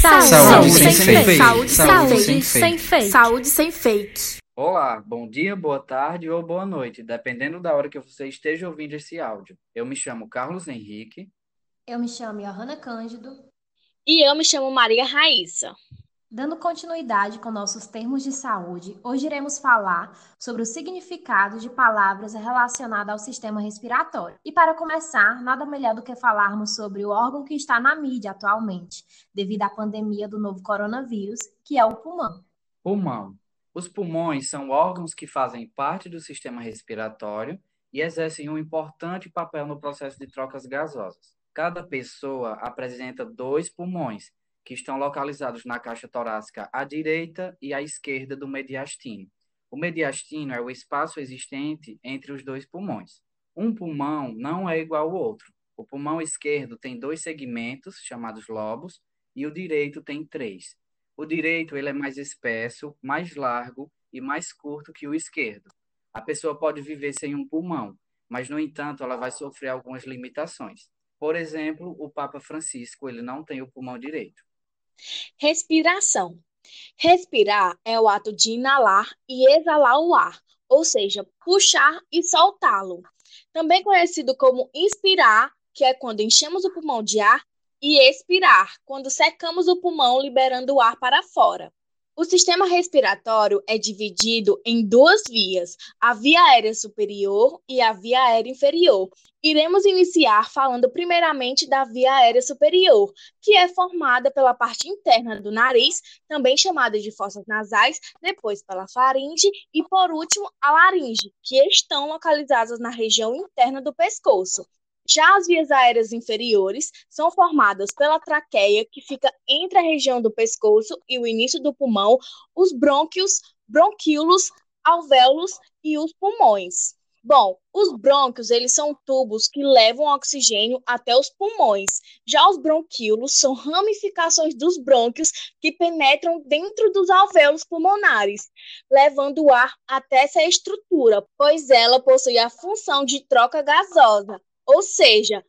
Saúde, Saúde sem, sem fake. fake. Saúde, Saúde sem, sem sem fake. Saúde sem fake. Olá, bom dia, boa tarde ou boa noite, dependendo da hora que você esteja ouvindo esse áudio. Eu me chamo Carlos Henrique. Eu me chamo Johanna Cândido. E eu me chamo Maria Raíssa. Dando continuidade com nossos termos de saúde, hoje iremos falar sobre o significado de palavras relacionadas ao sistema respiratório. E para começar, nada melhor do que falarmos sobre o órgão que está na mídia atualmente, devido à pandemia do novo coronavírus, que é o pulmão. Pulmão. Os pulmões são órgãos que fazem parte do sistema respiratório e exercem um importante papel no processo de trocas gasosas. Cada pessoa apresenta dois pulmões, que estão localizados na caixa torácica à direita e à esquerda do mediastino. O mediastino é o espaço existente entre os dois pulmões. Um pulmão não é igual ao outro. O pulmão esquerdo tem dois segmentos, chamados lobos, e o direito tem três. O direito ele é mais espesso, mais largo e mais curto que o esquerdo. A pessoa pode viver sem um pulmão, mas, no entanto, ela vai sofrer algumas limitações. Por exemplo, o Papa Francisco ele não tem o pulmão direito. Respiração. Respirar é o ato de inalar e exalar o ar, ou seja, puxar e soltá-lo. Também conhecido como inspirar, que é quando enchemos o pulmão de ar, e expirar, quando secamos o pulmão liberando o ar para fora. O sistema respiratório é dividido em duas vias, a via aérea superior e a via aérea inferior. Iremos iniciar falando primeiramente da via aérea superior, que é formada pela parte interna do nariz, também chamada de fossas nasais, depois pela faringe e, por último, a laringe, que estão localizadas na região interna do pescoço. Já as vias aéreas inferiores são formadas pela traqueia, que fica entre a região do pescoço e o início do pulmão, os brônquios, bronquíolos, alvéolos e os pulmões. Bom, os brônquios, eles são tubos que levam oxigênio até os pulmões. Já os bronquíolos são ramificações dos brônquios que penetram dentro dos alvéolos pulmonares, levando o ar até essa estrutura, pois ela possui a função de troca gasosa ou seja,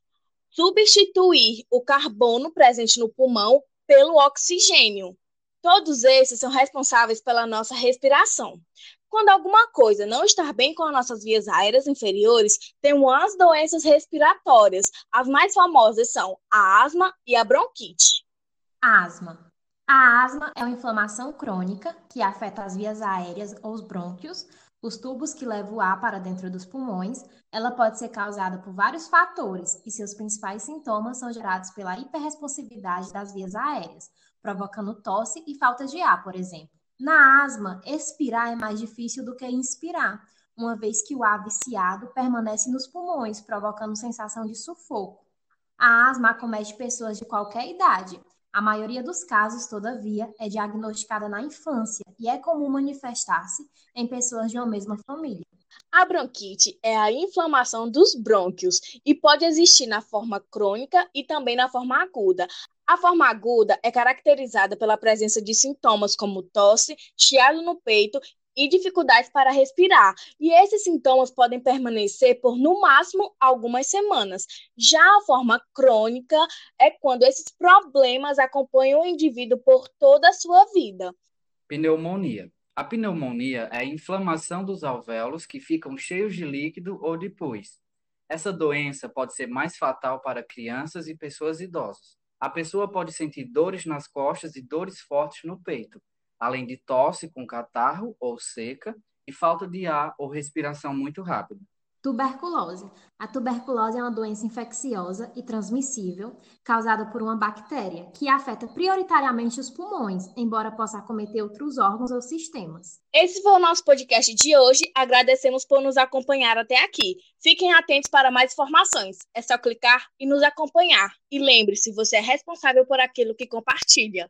substituir o carbono presente no pulmão pelo oxigênio. Todos esses são responsáveis pela nossa respiração. Quando alguma coisa não está bem com as nossas vias aéreas inferiores, temos as doenças respiratórias. As mais famosas são a asma e a bronquite. Asma. A asma é uma inflamação crônica que afeta as vias aéreas ou os brônquios, os tubos que levam o ar para dentro dos pulmões, ela pode ser causada por vários fatores e seus principais sintomas são gerados pela hiperresponsividade das vias aéreas, provocando tosse e falta de ar, por exemplo. Na asma, expirar é mais difícil do que inspirar, uma vez que o ar viciado permanece nos pulmões, provocando sensação de sufoco. A asma acomete pessoas de qualquer idade, a maioria dos casos, todavia, é diagnosticada na infância e é comum manifestar-se em pessoas de uma mesma família. A bronquite é a inflamação dos brônquios e pode existir na forma crônica e também na forma aguda. A forma aguda é caracterizada pela presença de sintomas como tosse, chiado no peito e dificuldades para respirar. E esses sintomas podem permanecer por no máximo algumas semanas. Já a forma crônica é quando esses problemas acompanham o indivíduo por toda a sua vida. Pneumonia. A pneumonia é a inflamação dos alvéolos que ficam cheios de líquido ou de pus. Essa doença pode ser mais fatal para crianças e pessoas idosas. A pessoa pode sentir dores nas costas e dores fortes no peito além de tosse com catarro ou seca e falta de ar ou respiração muito rápida. Tuberculose. A tuberculose é uma doença infecciosa e transmissível causada por uma bactéria que afeta prioritariamente os pulmões, embora possa acometer outros órgãos ou sistemas. Esse foi o nosso podcast de hoje. Agradecemos por nos acompanhar até aqui. Fiquem atentos para mais informações. É só clicar e nos acompanhar. E lembre-se, você é responsável por aquilo que compartilha.